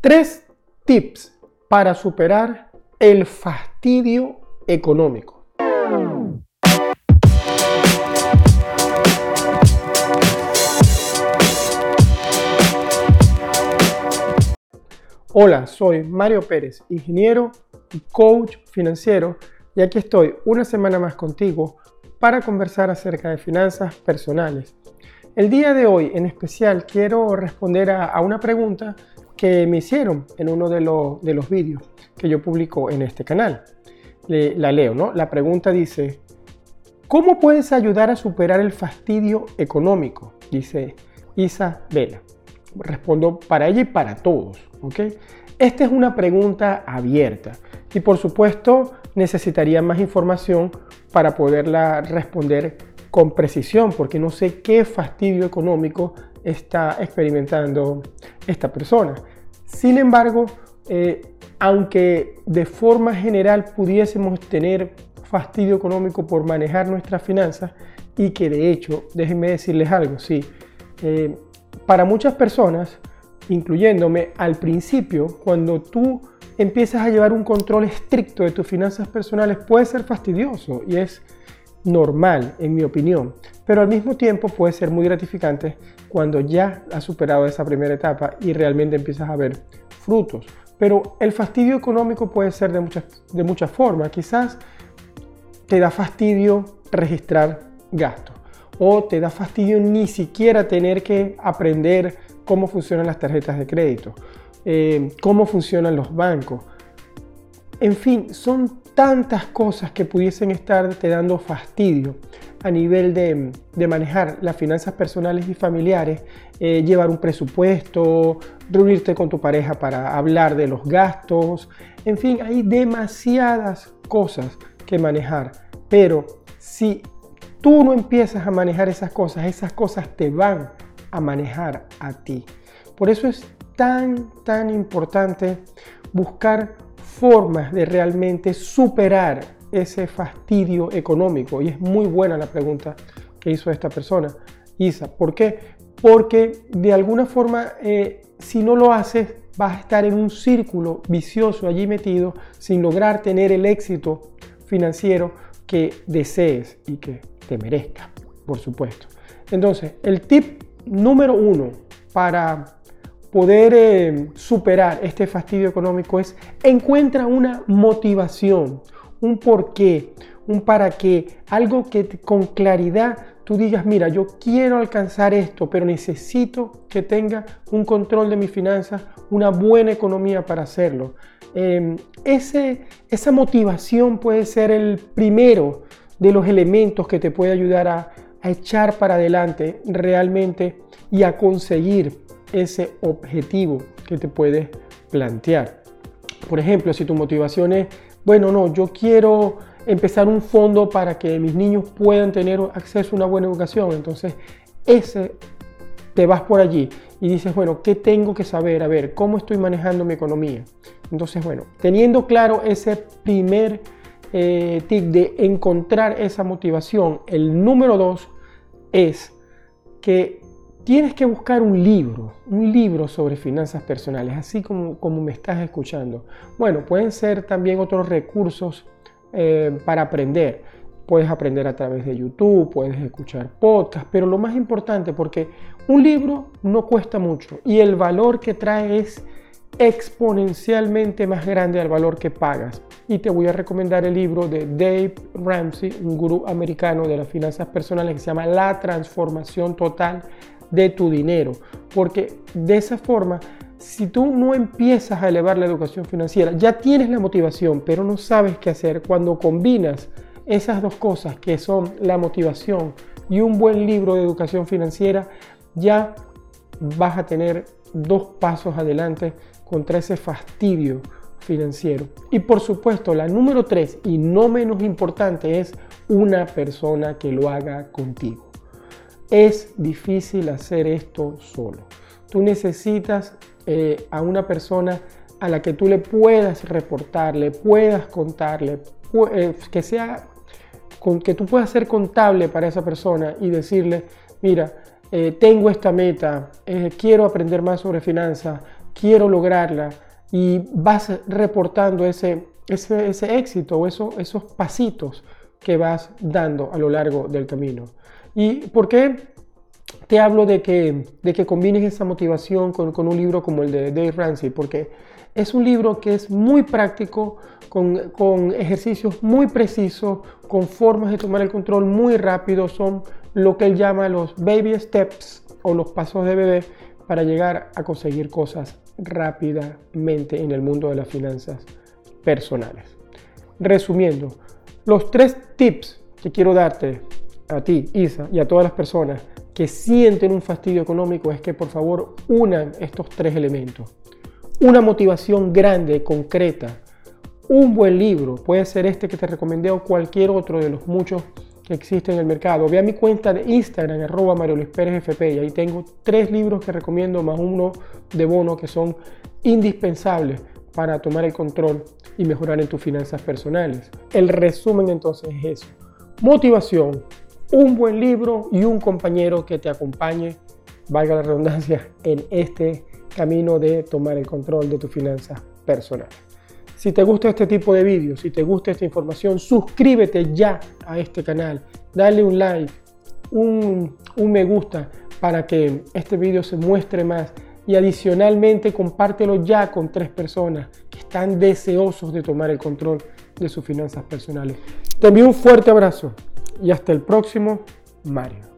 Tres tips para superar el fastidio económico. Hola, soy Mario Pérez, ingeniero y coach financiero, y aquí estoy una semana más contigo para conversar acerca de finanzas personales. El día de hoy en especial quiero responder a, una pregunta que me hicieron en uno de, de los vídeos que yo publico en este canal. la leo, ¿no? La pregunta dice, ¿cómo puedes ayudar a superar el fastidio económico? Dice Isabela. Respondo para ella y para todos, ¿ok? Esta es una pregunta abierta y por supuesto necesitaría más información para poderla responder con precisión, porque no sé qué fastidio económico está experimentando esta persona. Sin embargo, eh, aunque de forma general pudiésemos tener fastidio económico por manejar nuestras finanzas, y que de hecho, déjenme decirles algo, sí, eh, para muchas personas, incluyéndome, al principio, cuando tú empiezas a llevar un control estricto de tus finanzas personales, puede ser fastidioso y es normal, en mi opinión, pero al mismo tiempo puede ser muy gratificante cuando ya has superado esa primera etapa y realmente empiezas a ver frutos. Pero el fastidio económico puede ser de muchas, de muchas formas. Quizás te da fastidio registrar gastos o te da fastidio ni siquiera tener que aprender cómo funcionan las tarjetas de crédito, eh, cómo funcionan los bancos. En fin, son tantas cosas que pudiesen estar te dando fastidio a nivel de, manejar las finanzas personales y familiares, eh, llevar un presupuesto, reunirte con tu pareja para hablar de los gastos, en fin, hay demasiadas cosas que manejar, pero si tú no empiezas a manejar esas cosas, esas cosas te van a manejar a ti. Por eso es tan, tan importante buscar formas de realmente superar ese fastidio económico? Y es muy buena la pregunta que hizo esta persona, Isa. ¿Por qué? Porque de alguna forma, eh, si no lo haces, vas a estar en un círculo vicioso allí metido sin lograr tener el éxito financiero que desees y que te merezca, por supuesto. Entonces, el tip número uno para poder eh, superar este fastidio económico es encuentra una motivación, un porqué, un para qué, algo que con claridad tú digas, mira, yo quiero alcanzar esto, pero necesito que tenga un control de mis finanzas, una buena economía para hacerlo. Em, esa motivación puede ser el primero de los elementos que te puede ayudar a echar para adelante realmente y a conseguir ese objetivo que te puedes plantear. Por ejemplo, si tu motivación es, bueno, no, yo quiero empezar un fondo para que mis niños puedan tener acceso a una buena educación, entonces ese te vas por allí y dices, bueno, ¿qué tengo que saber? A ver, ¿cómo estoy manejando mi economía? Entonces, bueno, teniendo claro ese primer eh, tip de encontrar esa motivación, el número dos es que tienes que buscar un libro, un libro sobre finanzas personales, así como, como me estás escuchando. Bueno, pueden ser también otros recursos eh, para aprender. Puedes aprender a través de YouTube, puedes escuchar podcasts, pero lo más importante, porque un libro no cuesta mucho y el valor que trae es exponencialmente más grande al valor que pagas. Y te voy a recomendar el libro de Dave Ramsey, un gurú americano de las finanzas personales que se llama La transformación total de tu dinero. Porque de esa forma, si tú no empiezas a elevar la educación financiera, ya tienes la motivación, pero no sabes qué hacer. Cuando combinas esas dos cosas, que son la motivación y un buen libro de educación financiera, ya vas a tener dos pasos adelante contra ese fastidio financiero. Y por supuesto, la número tres, y no menos importante, es una persona que lo haga contigo. Es difícil hacer esto solo. Tú necesitas eh, a una persona a la que tú le puedas reportarle, puedas contarle, eh, que sea con, que tú puedas ser contable para esa persona y decirle, mira, eh, tengo esta meta, quiero aprender más sobre finanzas, quiero lograrla y vas reportando ese, ese, éxito o eso, esos pasitos que vas dando a lo largo del camino. ¿Y por qué te hablo de que, de que combines esa motivación con, con un libro como el de Dave Ramsey? Porque es un libro que es muy práctico, con, con, ejercicios muy precisos, con formas de tomar el control muy rápido. Son lo que él llama los baby steps o los pasos de bebé para llegar a conseguir cosas rápidamente en el mundo de las finanzas personales. Resumiendo, los tres tips que quiero darte a ti, Isa, y a todas las personas que sienten un fastidio económico es que por favor unan estos tres elementos. Una motivación grande, concreta, un buen libro, puede ser este que te recomendé o cualquier otro de los muchos que existen en el mercado. Ve a mi cuenta de Instagram, arroba Mario Luis Pérez FP, y ahí tengo tres libros que recomiendo más uno de bono que son indispensables para tomar el control y mejorar en tus finanzas personales. El resumen entonces es eso. Motivación, un buen libro y un compañero que te acompañe, valga la redundancia, en este camino de tomar el control de tus finanzas personales. Si te gusta este tipo de vídeos, si te gusta esta información, suscríbete ya a este canal, dale un like, un, me gusta para que este vídeo se muestre más y adicionalmente compártelo ya con tres personas que están deseosos de tomar el control de sus finanzas personales. Te envío un fuerte abrazo y hasta el próximo, Mario.